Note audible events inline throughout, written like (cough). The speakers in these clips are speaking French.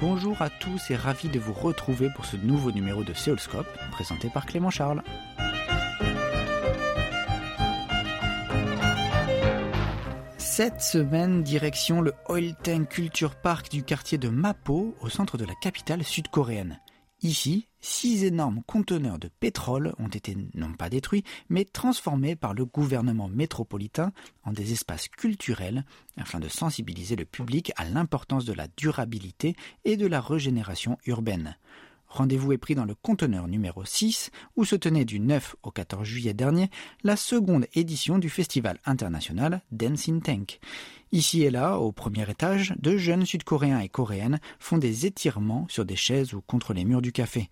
Bonjour à tous et ravi de vous retrouver pour ce nouveau numéro de Séoulscope présenté par Clément Charles. Cette semaine, direction le Oilteng Culture Park du quartier de Mapo, au centre de la capitale sud-coréenne. Ici, six énormes conteneurs de pétrole ont été non pas détruits, mais transformés par le gouvernement métropolitain en des espaces culturels afin de sensibiliser le public à l'importance de la durabilité et de la régénération urbaine. Rendez-vous est pris dans le conteneur numéro 6 où se tenait du 9 au 14 juillet dernier la seconde édition du festival international Dance in Tank. Ici et là, au premier étage, deux jeunes sud-coréens et coréennes font des étirements sur des chaises ou contre les murs du café.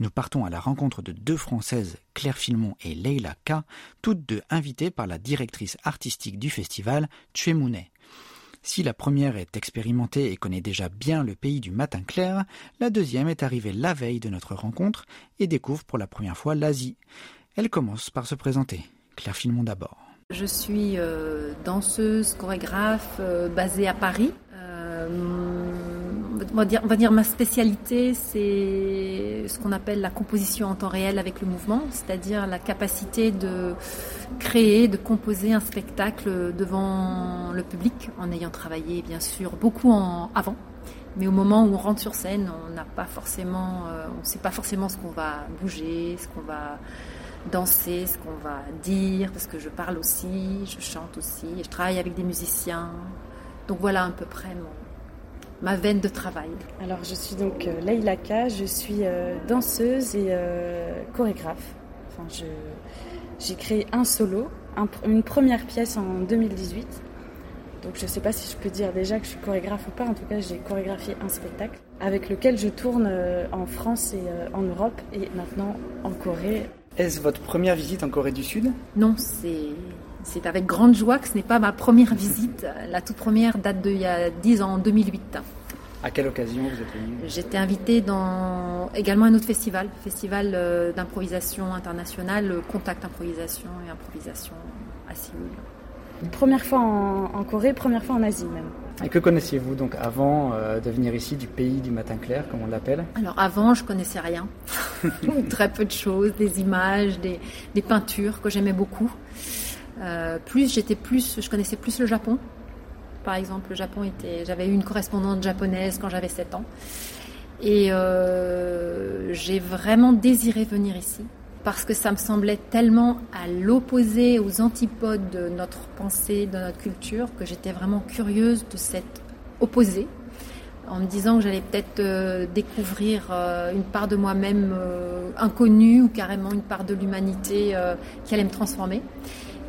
Nous partons à la rencontre de deux Françaises, Claire Filmon et Leila K, toutes deux invitées par la directrice artistique du festival, Chue Mounet. Si la première est expérimentée et connaît déjà bien le pays du matin clair, la deuxième est arrivée la veille de notre rencontre et découvre pour la première fois l'Asie. Elle commence par se présenter. Claire Filmon d'abord. Je suis euh, danseuse, chorégraphe euh, basée à Paris. Euh, on, va dire, ma spécialité, c'est ce qu'on appelle la composition en temps réel avec le mouvement, c'est-à-dire la capacité de créer, de composer un spectacle devant le public en ayant travaillé bien sûr beaucoup en avant. Mais au moment où on rentre sur scène, on n'a pas forcément, on ne sait pas forcément ce qu'on va bouger, ce qu'on va danser, ce qu'on va dire, parce que je parle aussi, je chante aussi, je travaille avec des musiciens. Donc voilà à peu près mon, ma veine de travail. Alors je suis donc euh, K, je suis euh, danseuse et euh, chorégraphe. Enfin, j'ai créé un solo, une première pièce en 2018. Donc je ne sais pas si je peux dire déjà que je suis chorégraphe ou pas, en tout cas j'ai chorégraphié un spectacle avec lequel je tourne en France et en Europe et maintenant en Corée est-ce votre première visite en Corée du Sud? Non, c'est avec grande joie que ce n'est pas ma première visite. La toute première date d'il y a 10 ans, en 2008. À quelle occasion vous êtes venue? J'étais invitée dans également un autre festival, festival euh, d'improvisation internationale, Contact Improvisation et Improvisation à Séoul. Première fois en, Corée, première fois en Asie même. Et que connaissiez-vous donc avant euh, de venir ici du pays du matin clair, comme on l'appelle? Alors avant, je connaissais rien. (laughs) Très peu de choses, des images, des, peintures que j'aimais beaucoup. Euh, plus j'étais plus, je connaissais plus le Japon. Par exemple, le Japon était, j'avais eu une correspondante japonaise quand j'avais 7 ans. Et euh, j'ai vraiment désiré venir ici parce que ça me semblait tellement à l'opposé, aux antipodes de notre pensée, de notre culture, que j'étais vraiment curieuse de cet opposé, en me disant que j'allais peut-être euh, découvrir euh, une part de moi-même euh, inconnue ou carrément une part de l'humanité qui allait me transformer.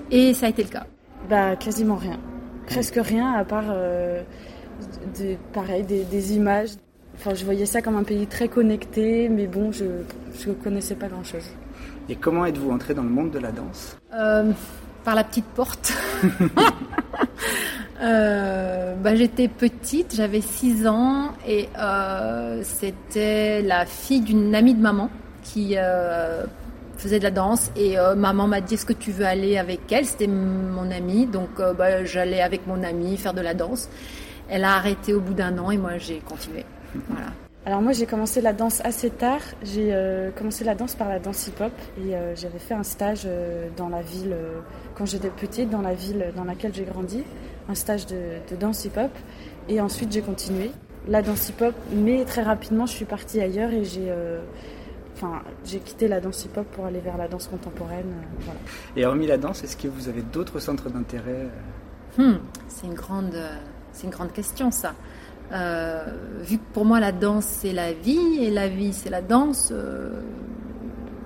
Et ça a été le cas. Bah, quasiment rien. Presque rien, à part pareil, des, des, images. Enfin, je voyais ça comme un pays très connecté, mais bon, je ne connaissais pas grand-chose. Et comment êtes-vous entrée dans le monde de la danse euh, Par la petite porte. (laughs) euh, bah, J'étais petite, j'avais 6 ans et euh, c'était la fille d'une amie de maman qui faisait de la danse et euh, maman m'a dit est-ce que tu veux aller avec elle? C'était mon amie, donc bah, j'allais avec mon amie faire de la danse. Elle a arrêté au bout d'un an et moi j'ai continué. Voilà. Alors moi j'ai commencé la danse assez tard. J'ai euh, commencé la danse par la danse hip-hop et euh, j'avais fait un stage euh, dans la ville quand j'étais petite, dans la ville dans laquelle j'ai grandi, un stage de, danse hip-hop et ensuite j'ai continué la danse hip-hop, mais très rapidement je suis partie ailleurs et j'ai Enfin, j'ai quitté la danse hip-hop pour aller vers la danse contemporaine. voilà. Et hormis la danse, est-ce que vous avez d'autres centres d'intérêt hmm, C'est une grande, c'est une grande question ça. Euh, vu que pour moi la danse c'est la vie et la vie c'est la danse, euh,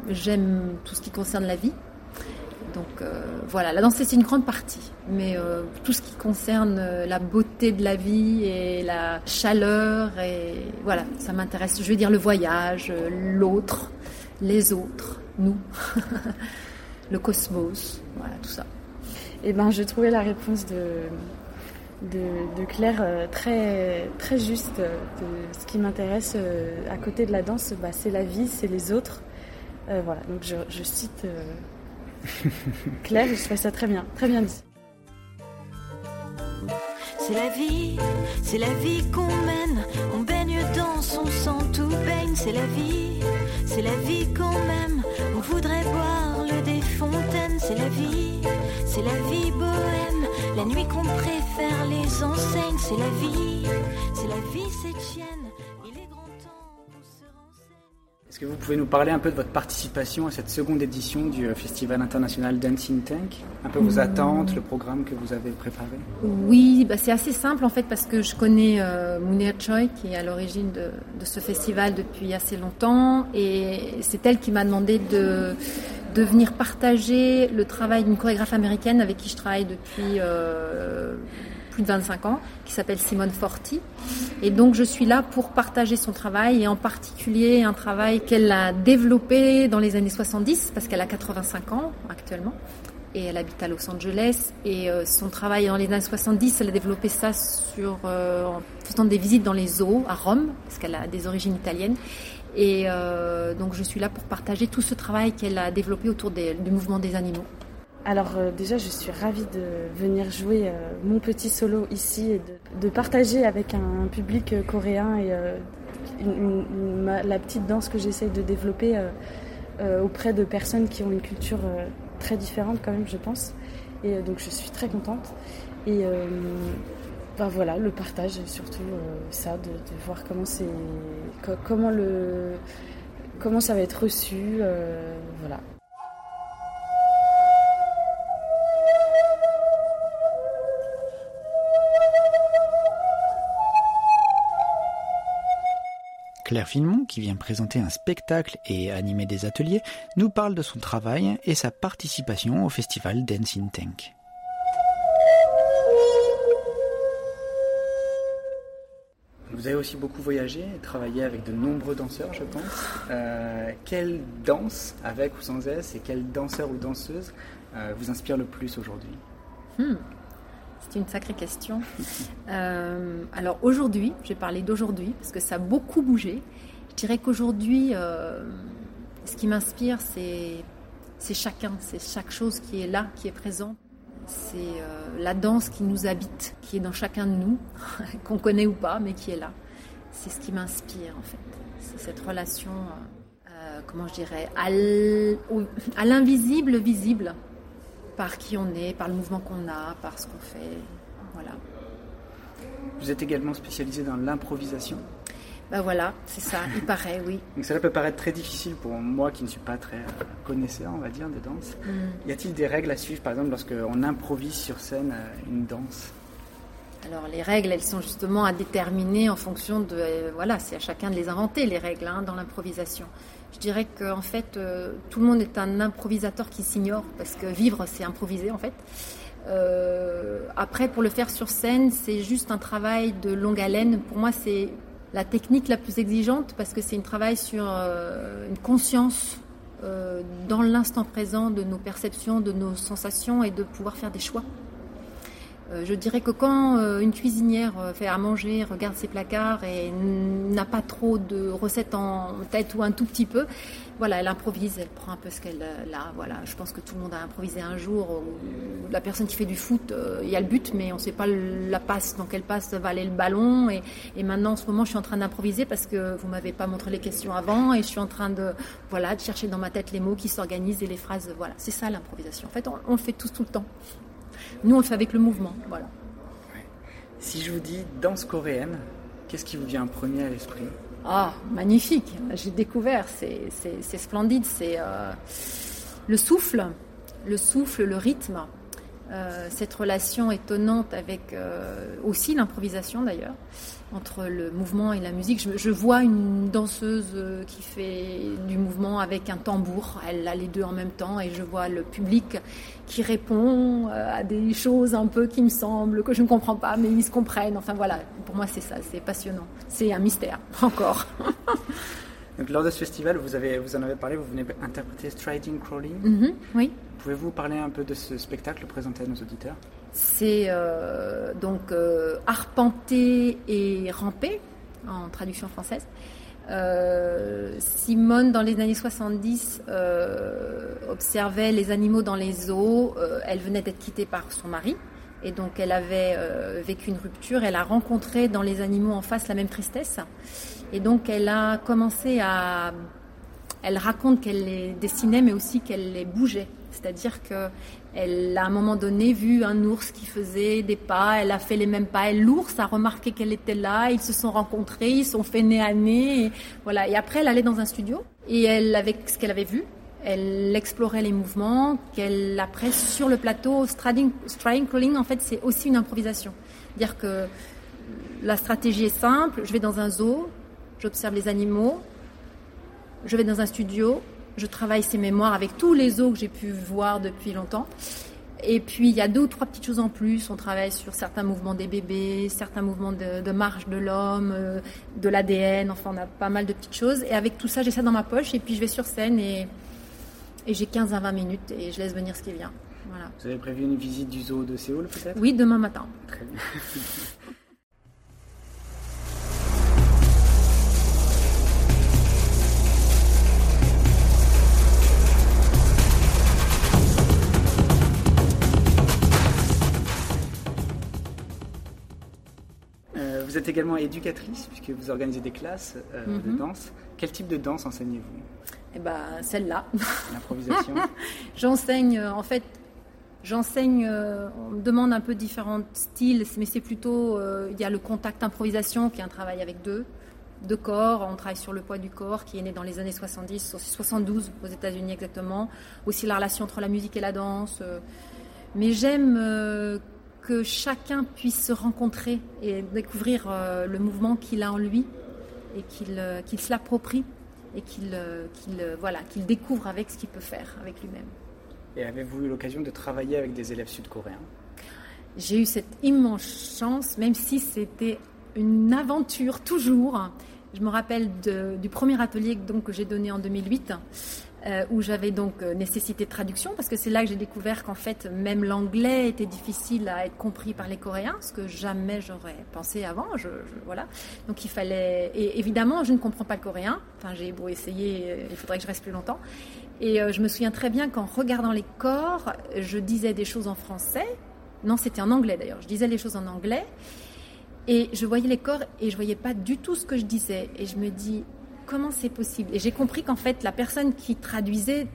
j'aime tout ce qui concerne la vie. Donc euh, voilà, la danse c'est une grande partie, mais tout ce qui concerne la beauté de la vie et la chaleur et voilà, ça m'intéresse. Je veux dire le voyage, l'autre, les autres, nous, (laughs) le cosmos, voilà tout ça. Eh ben, je trouvais la réponse de de, Claire euh, très, très juste. Euh, de ce qui m'intéresse euh, à côté de la danse, bah, c'est la vie, c'est les autres. voilà, donc je, cite (laughs) Claire je trouve ça très bien, très bien dit. c'est la vie, c'est la vie qu'on mène. On baigne dans son sang, tout baigne, c'est la vie, c'est la vie qu'on même. On voudrait boire des fontaines, c'est la vie, c'est la vie bohème. La nuit qu'on préfère les enseignes, c'est la vie, c'est la vie, c'est tienne. Est-ce que vous pouvez nous parler un peu de votre participation à cette seconde édition du euh, Festival international Dancing Tank? Un peu vos mmh. attentes, le programme que vous avez préparé? Oui, bah c'est assez simple en fait parce que je connais euh, Munir Choi qui est à l'origine de, ce festival depuis assez longtemps et c'est elle qui m'a demandé de, de venir partager le travail d'une chorégraphe américaine avec qui je travaille depuis... Euh, plus de 25 ans, qui s'appelle Simone Forti. Et donc je suis là pour partager son travail et en particulier un travail qu'elle a développé dans les années 70 parce qu'elle a 85 ans actuellement et elle habite à Los Angeles. Et euh, son travail dans les années 70, elle a développé ça sur, euh, en faisant des visites dans les zoos à Rome, parce qu'elle a des origines italiennes. Et euh, donc je suis là pour partager tout ce travail qu'elle a développé autour du mouvement des animaux. Alors euh, déjà, je suis ravie de venir jouer euh, mon petit solo ici et de, partager avec un public coréen et la petite danse que j'essaye de développer auprès de personnes qui ont une culture très différente quand même, je pense. Et donc je suis très contente. Ben voilà, le partage surtout ça, de, voir comment c'est, comment ça va être reçu, voilà. Claire Finemont, qui vient présenter un spectacle et animer des ateliers, nous parle de son travail et sa participation au festival Dance in Tank. Vous avez aussi beaucoup voyagé et travaillé avec de nombreux danseurs, je pense. Euh, quelle danse, avec ou sans S, et quel danseur ou danseuse euh, vous inspire le plus aujourd'hui? Hmm. C'est une sacrée question. (laughs) Euh, alors aujourd'hui, je vais parler d'aujourd'hui parce que ça a beaucoup bougé. Je dirais qu'aujourd'hui, ce qui m'inspire, c'est, c'est chacun, c'est chaque chose qui est là, qui est présent. C'est euh, la danse qui nous habite, qui est dans chacun de nous, (laughs) qu'on connaît ou pas, mais qui est là. C'est ce qui m'inspire en fait. C'est cette relation, comment je dirais, à l'invisible visible par qui on est, par le mouvement qu'on a, par ce qu'on fait. Voilà. Vous êtes également spécialisé dans l'improvisation ben voilà, c'est ça, il paraît, oui. Donc cela peut paraître très difficile pour moi qui ne suis pas très euh, connaisseur, on va dire, de danse. Mm. Y a-t-il des règles à suivre, par exemple, lorsqu'on improvise sur scène euh, une danse? Alors les règles, elles sont justement à déterminer en fonction de... Euh, voilà, c'est à chacun de les inventer, les règles, hein, dans l'improvisation. Je dirais qu'en fait, euh, tout le monde est un improvisateur qui s'ignore, parce que vivre, c'est improviser, en fait. Euh, après, pour le faire sur scène, c'est juste un travail de longue haleine. Pour moi, c'est la technique la plus exigeante, parce que c'est un travail sur une conscience dans l'instant présent de nos perceptions, de nos sensations, et de pouvoir faire des choix. Euh, je dirais que quand euh, une cuisinière euh, fait à manger, regarde ses placards et n'a pas trop de recettes en tête ou un tout petit peu, voilà, elle improvise, elle prend un peu ce qu'elle a. Voilà, je pense que tout le monde a improvisé un jour. La personne qui fait du foot, il y a le but, mais on ne sait pas la passe dans quelle passe va aller le ballon. Et, maintenant, en ce moment, je suis en train d'improviser parce que vous m'avez pas montré les questions avant, et je suis en train de voilà de chercher dans ma tête les mots qui s'organisent et les phrases. Voilà, c'est ça l'improvisation. En fait, on, on le fait tous tout le temps. Nous, on le fait avec le mouvement. Voilà. Si je vous dis danse coréenne, qu'est-ce qui vous vient en premier à l'esprit? Ah, magnifique. J'ai découvert. C'est splendide. C'est euh, le souffle, le souffle, le rythme. Euh, cette relation étonnante avec euh, aussi l'improvisation d'ailleurs entre le mouvement et la musique. Je, vois une danseuse euh, qui fait du mouvement avec un tambour. Elle a les deux en même temps et je vois le public qui répond euh, à des choses un peu qui me semblent que je ne comprends pas, mais ils se comprennent. Enfin voilà, pour moi c'est ça, c'est passionnant. C'est un mystère (laughs) encore. Donc, lors de ce festival, vous, avez, vous en avez parlé, vous venez interpréter Striding Crawling. Mm-hmm, oui. Pouvez-vous parler un peu de ce spectacle, présenter à nos auditeurs? C'est euh, donc euh, arpenter et ramper en traduction française. Euh, Simone, dans les années 70, observait les animaux dans les eaux. elle venait d'être quittée par son mari Et donc elle avait euh, vécu une rupture, elle a rencontré dans les animaux en face la même tristesse. Et donc elle a commencé à... Elle raconte qu'elle les dessinait mais aussi qu'elle les bougeait. C'est-à-dire qu'elle a à un moment donné vu un ours qui faisait des pas, elle a fait les mêmes pas, et l'ours a remarqué qu'elle était là, ils se sont rencontrés, ils sont fait nez à nez, et voilà. Et après, elle allait dans un studio, et elle, avec ce qu'elle avait vu, elle explorait les mouvements, qu'elle après sur le plateau, striding, crawling, en fait, c'est aussi une improvisation. Dire que la stratégie est simple, je vais dans un zoo, j'observe les animaux, je vais dans un studio, je travaille ces mémoires avec tous les zoos que j'ai pu voir depuis longtemps. Et puis il y a deux ou trois petites choses en plus. On travaille sur certains mouvements des bébés, certains mouvements de, marche de l'homme, euh, de l'ADN. Enfin, on a pas mal de petites choses. Et avec tout ça, j'ai ça dans ma poche. Et puis je vais sur scène et, et j'ai 15 à 20 minutes et je laisse venir ce qui vient. Voilà. Vous avez prévu une visite du zoo de Séoul peut-être? Oui, demain matin. Très bien. (laughs) vous êtes également éducatrice puisque vous organisez des classes euh, de mhm. danse. Quel type de danse enseignez-vous? Eh ben, celle-là. (laughs) L'improvisation. J'enseigne, euh, en fait, j'enseigne. Euh, on me demande un peu différents styles, mais c'est plutôt. Il y a le contact improvisation qui est un travail avec deux, deux corps. On travaille sur le poids du corps qui est né dans les années 70, 72 aux États-Unis exactement. Aussi la relation entre la musique et la danse. mais j'aime que chacun puisse se rencontrer et découvrir euh, le mouvement qu'il a en lui et qu'il euh, qu'il se l'approprie et qu'il euh, qu'il voilà, qu'il découvre avec ce qu'il peut faire avec lui-même. Et avez-vous eu l'occasion de travailler avec des élèves sud-coréens? J'ai eu cette immense chance, même si c'était une aventure toujours. Je me rappelle du premier atelier donc, que j'ai donné en 2008. Euh, où j'avais donc euh, nécessité de traduction, parce que c'est là que j'ai découvert qu'en fait, même l'anglais était difficile à être compris par les Coréens, ce que jamais j'aurais pensé avant. Voilà. Donc il fallait. Et évidemment, je ne comprends pas le coréen. Enfin, j'ai beau essayer, euh, il faudrait que je reste plus longtemps. Et je me souviens très bien qu'en regardant les corps, je disais des choses en français. Non, c'était en anglais d'ailleurs. Je disais les choses en anglais. Et je voyais les corps et je voyais pas du tout ce que je disais. Et je me dis, comment c'est possible Et j'ai compris qu'en fait, la personne qui traduisait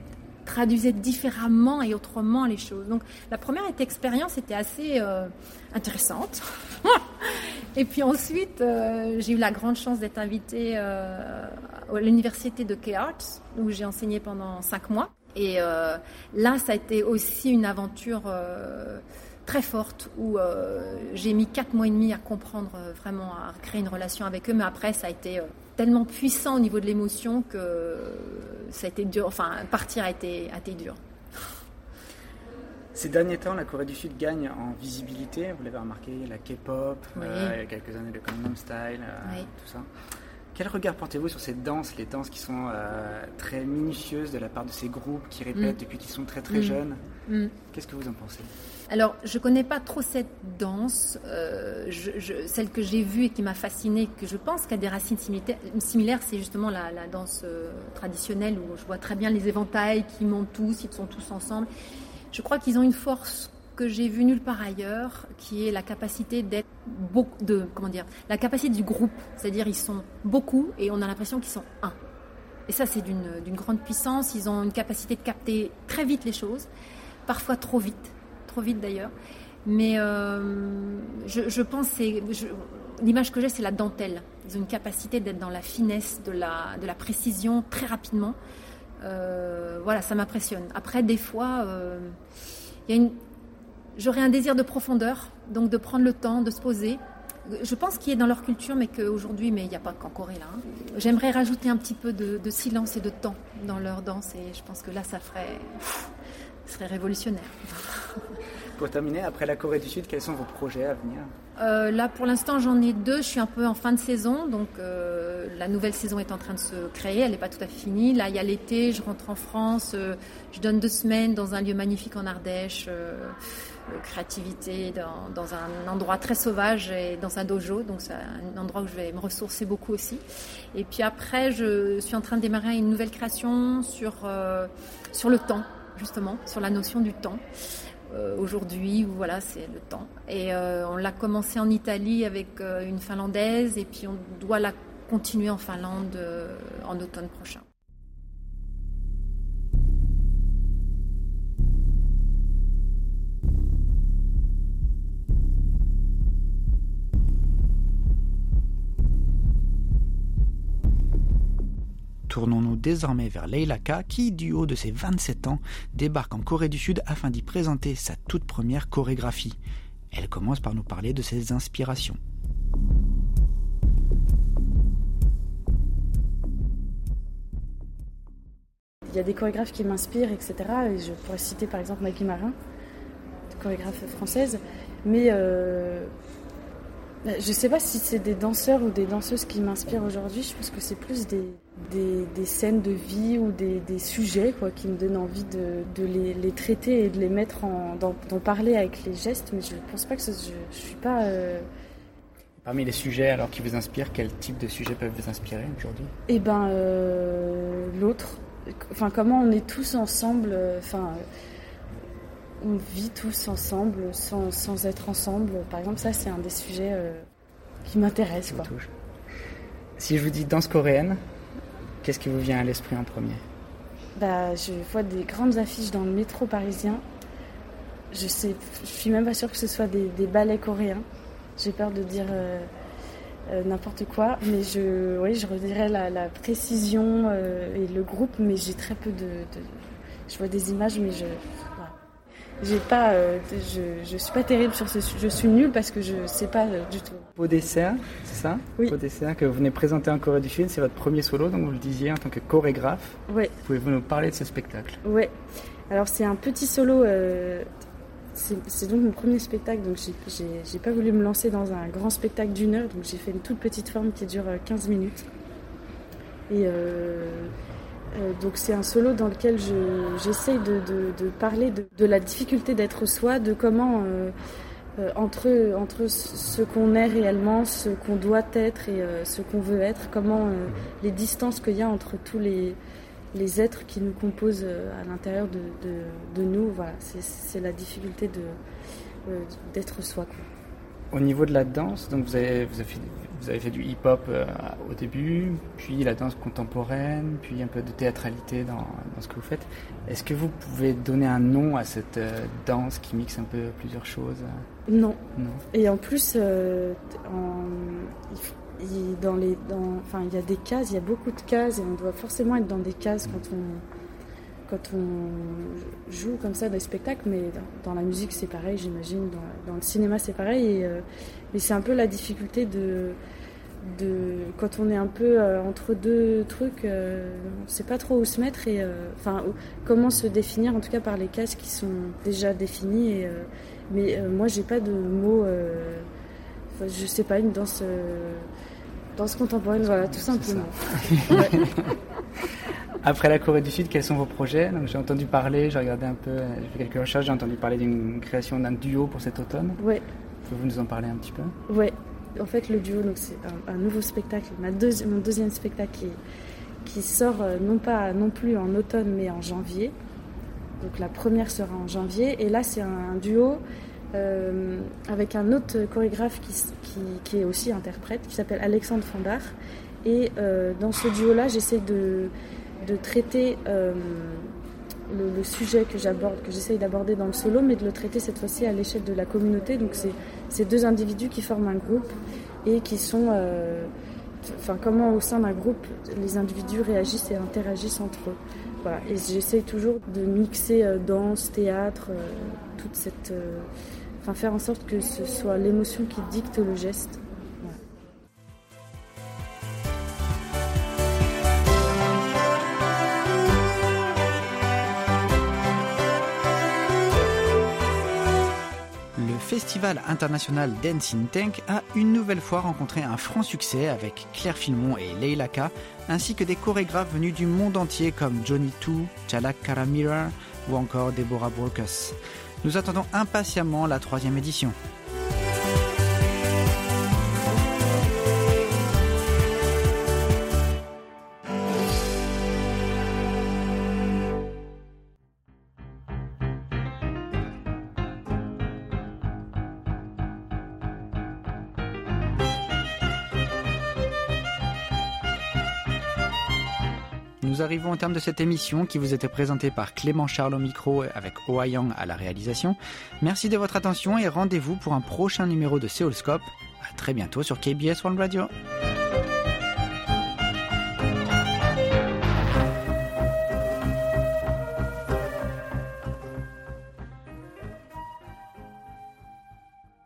traduisait différemment et autrement les choses. Donc la première expérience était assez euh, intéressante. (laughs) et puis ensuite, euh, j'ai eu la grande chance d'être invitée euh, à l'université de K-Arts, où j'ai enseigné pendant cinq mois. Et là, ça a été aussi une aventure très forte où j'ai mis quatre mois et demi à comprendre vraiment, à créer une relation avec eux. Mais après, ça a été tellement puissant au niveau de l'émotion que ça a été dur. Enfin, partir a été, a été dur. Ces derniers temps, la Corée du Sud gagne en visibilité. Vous l'avez remarqué, la K-pop, euh, il y a quelques années le Gangnam Style, euh, tout ça. Quel regard portez-vous sur ces danses, les danses qui sont euh, très minutieuses de la part de ces groupes qui répètent mm. depuis qu'ils sont très très mm. jeunes mm. Qu'est-ce que vous en pensez? Alors, je ne connais pas trop cette danse. Euh, celle que j'ai vue et qui m'a fascinée, que je pense qu'a des racines similaires, c'est justement la, danse euh, traditionnelle où je vois très bien les éventails qui montent tous, ils sont tous ensemble. Je crois qu'ils ont une force que j'ai vue nulle part ailleurs, qui est la capacité d'être de comment dire, la capacité du groupe, c'est-à-dire ils sont beaucoup et on a l'impression qu'ils sont un. Et ça, c'est d'une grande puissance. Ils ont une capacité de capter très vite les choses, parfois trop vite trop vite d'ailleurs. Mais euh, je, pense c'est l'image que j'ai, c'est la dentelle. Ils ont une capacité d'être dans la finesse, de la, de la précision très rapidement. Euh, voilà, ça m'impressionne. Après, des fois, euh, une... j'aurais un désir de profondeur, donc de prendre le temps, de se poser. Je pense qu'il est dans leur culture, mais qu'aujourd'hui, mais il n'y a pas qu'en Corée. Hein. J'aimerais rajouter un petit peu de, silence et de temps dans leur danse, et je pense que là, ça ferait, serait révolutionnaire. (laughs) Pour terminer, après la Corée du Sud, quels sont vos projets à venir euh, Là, pour l'instant, j'en ai deux. Je suis un peu en fin de saison, donc euh, la nouvelle saison est en train de se créer. Elle n'est pas tout à fait finie. Là, il y a l'été. Je rentre en France. Euh, je donne deux semaines dans un lieu magnifique en Ardèche. créativité dans, dans, un endroit très sauvage et dans un dojo. Donc, c'est un endroit où je vais me ressourcer beaucoup aussi. Et puis après, je suis en train de démarrer une nouvelle création sur, sur le temps, justement, sur la notion du temps euh, aujourd'hui, voilà, c'est le temps. Et euh, on l'a commencé en Italie avec euh, une Finlandaise, et puis on doit la continuer en Finlande en automne prochain. Tournons-nous désormais vers Leila K, qui, du haut de ses 27 ans, débarque en Corée du Sud afin d'y présenter sa toute première chorégraphie. Elle commence par nous parler de ses inspirations. Il y a des chorégraphes qui m'inspirent, etc. Et je pourrais citer par exemple Maggie Marin, chorégraphe française. Mais euh, je ne sais pas si c'est des danseurs ou des danseuses qui m'inspirent aujourd'hui. Je pense que c'est plus des, des, scènes de vie ou des, sujets quoi, qui me donnent envie de, de les, traiter et de les mettre en. d'en parler avec les gestes. Mais je ne pense pas que je ne suis pas. Euh, Parmi les sujets alors qui vous inspirent, quel type de sujets peuvent vous inspirer aujourd'hui? Eh ben, euh, l'autre. Enfin, comment on est tous ensemble. Euh, enfin on vit tous ensemble sans, sans, être ensemble. Par exemple, ça, c'est un des sujets euh, qui m'intéresse. Si je vous dis danse coréenne, qu'est-ce qui vous vient à l'esprit en premier? Bah, Je vois des grandes affiches dans le métro parisien. Je sais, je suis même pas sûre que ce soit des, ballets coréens. J'ai peur de dire euh, euh, n'importe quoi, mais je, oui, je redirais la, précision et le groupe, mais j'ai très peu de, de, Je vois des images, mais je j'ai pas, euh, je, je suis pas terrible sur ce sujet. Je suis nulle parce que je sais pas euh, du tout. Beau dessert, c'est ça Oui. Beau dessert que vous venez présenter en Corée du Sud, c'est votre premier solo, donc vous le disiez en tant que chorégraphe. Oui. Pouvez-vous nous parler de ce spectacle? Oui. Alors c'est un petit solo. Euh, c'est donc mon premier spectacle, donc j'ai pas voulu me lancer dans un grand spectacle d'une heure, donc j'ai fait une toute petite forme qui dure 15 minutes. Et euh, donc c'est un solo dans lequel j'essaye de, parler de, la difficulté d'être soi, de comment euh, euh, entre, entre ce qu'on est réellement, ce qu'on doit être et ce qu'on veut être, comment les distances qu'il y a entre tous les, les êtres qui nous composent à l'intérieur de, nous, voilà, c'est la difficulté d'être soi. Au niveau de la danse, donc vous avez, vous avez, fait, vous avez fait du hip-hop euh, au début, puis la danse contemporaine, puis un peu de théâtralité dans, dans ce que vous faites. Est-ce que vous pouvez donner un nom à cette euh, danse qui mixe un peu plusieurs choses Non. non. Et en plus, euh, il, dans les, dans, enfin, il y a des cases, il y a beaucoup de cases, et on doit forcément être dans des cases quand on quand on joue comme ça dans les spectacles, mais dans, la musique c'est pareil, j'imagine, dans, le cinéma c'est pareil. Et, euh, mais c'est un peu la difficulté de, de quand on est un peu euh, entre deux trucs, euh, on ne sait pas trop où se mettre et enfin comment se définir, en tout cas par les cases qui sont déjà définies. Et, mais moi j'ai pas de mots, je sais pas, une danse, danse contemporaine, voilà, tout simplement. (laughs) Après la Corée du Sud, quels sont vos projets? Donc j'ai entendu parler, j'ai regardé un peu, j'ai fait quelques recherches, j'ai entendu parler d'une création d'un duo pour cet automne. Oui. Pouvez-vous nous en parler un petit peu? Oui. En fait, le duo, donc c'est un, nouveau spectacle, ma mon deuxième spectacle qui, qui sort euh, non pas non plus en automne mais en janvier. Donc la première sera en janvier et là c'est un, duo euh, avec un autre chorégraphe qui, qui, qui, est aussi interprète qui s'appelle Alexandre Fandard. Et euh, dans ce duo-là, j'essaie de, de traiter euh, le, sujet que j'aborde, que j'essaye d'aborder dans le solo, mais de le traiter cette fois-ci à l'échelle de la communauté. Donc c'est ces deux individus qui forment un groupe et qui sont, euh, enfin comment au sein d'un groupe les individus réagissent et interagissent entre eux. Voilà. Et j'essaye toujours de mixer euh, danse, théâtre, toute cette, enfin faire en sorte que ce soit l'émotion qui dicte le geste. Festival international Dancing Tank a une nouvelle fois rencontré un franc succès avec Claire Filmon et Leila K, ainsi que des chorégraphes venus du monde entier comme Johnny Too, Chalak Karamira ou encore Deborah Brokus. Nous attendons impatiemment la troisième édition. Nous arrivons au terme de cette émission qui vous était présentée par Clément Charles au micro avec Oayang à la réalisation. Merci de votre attention et rendez-vous pour un prochain numéro de Séoulscope. À très bientôt sur KBS One Radio.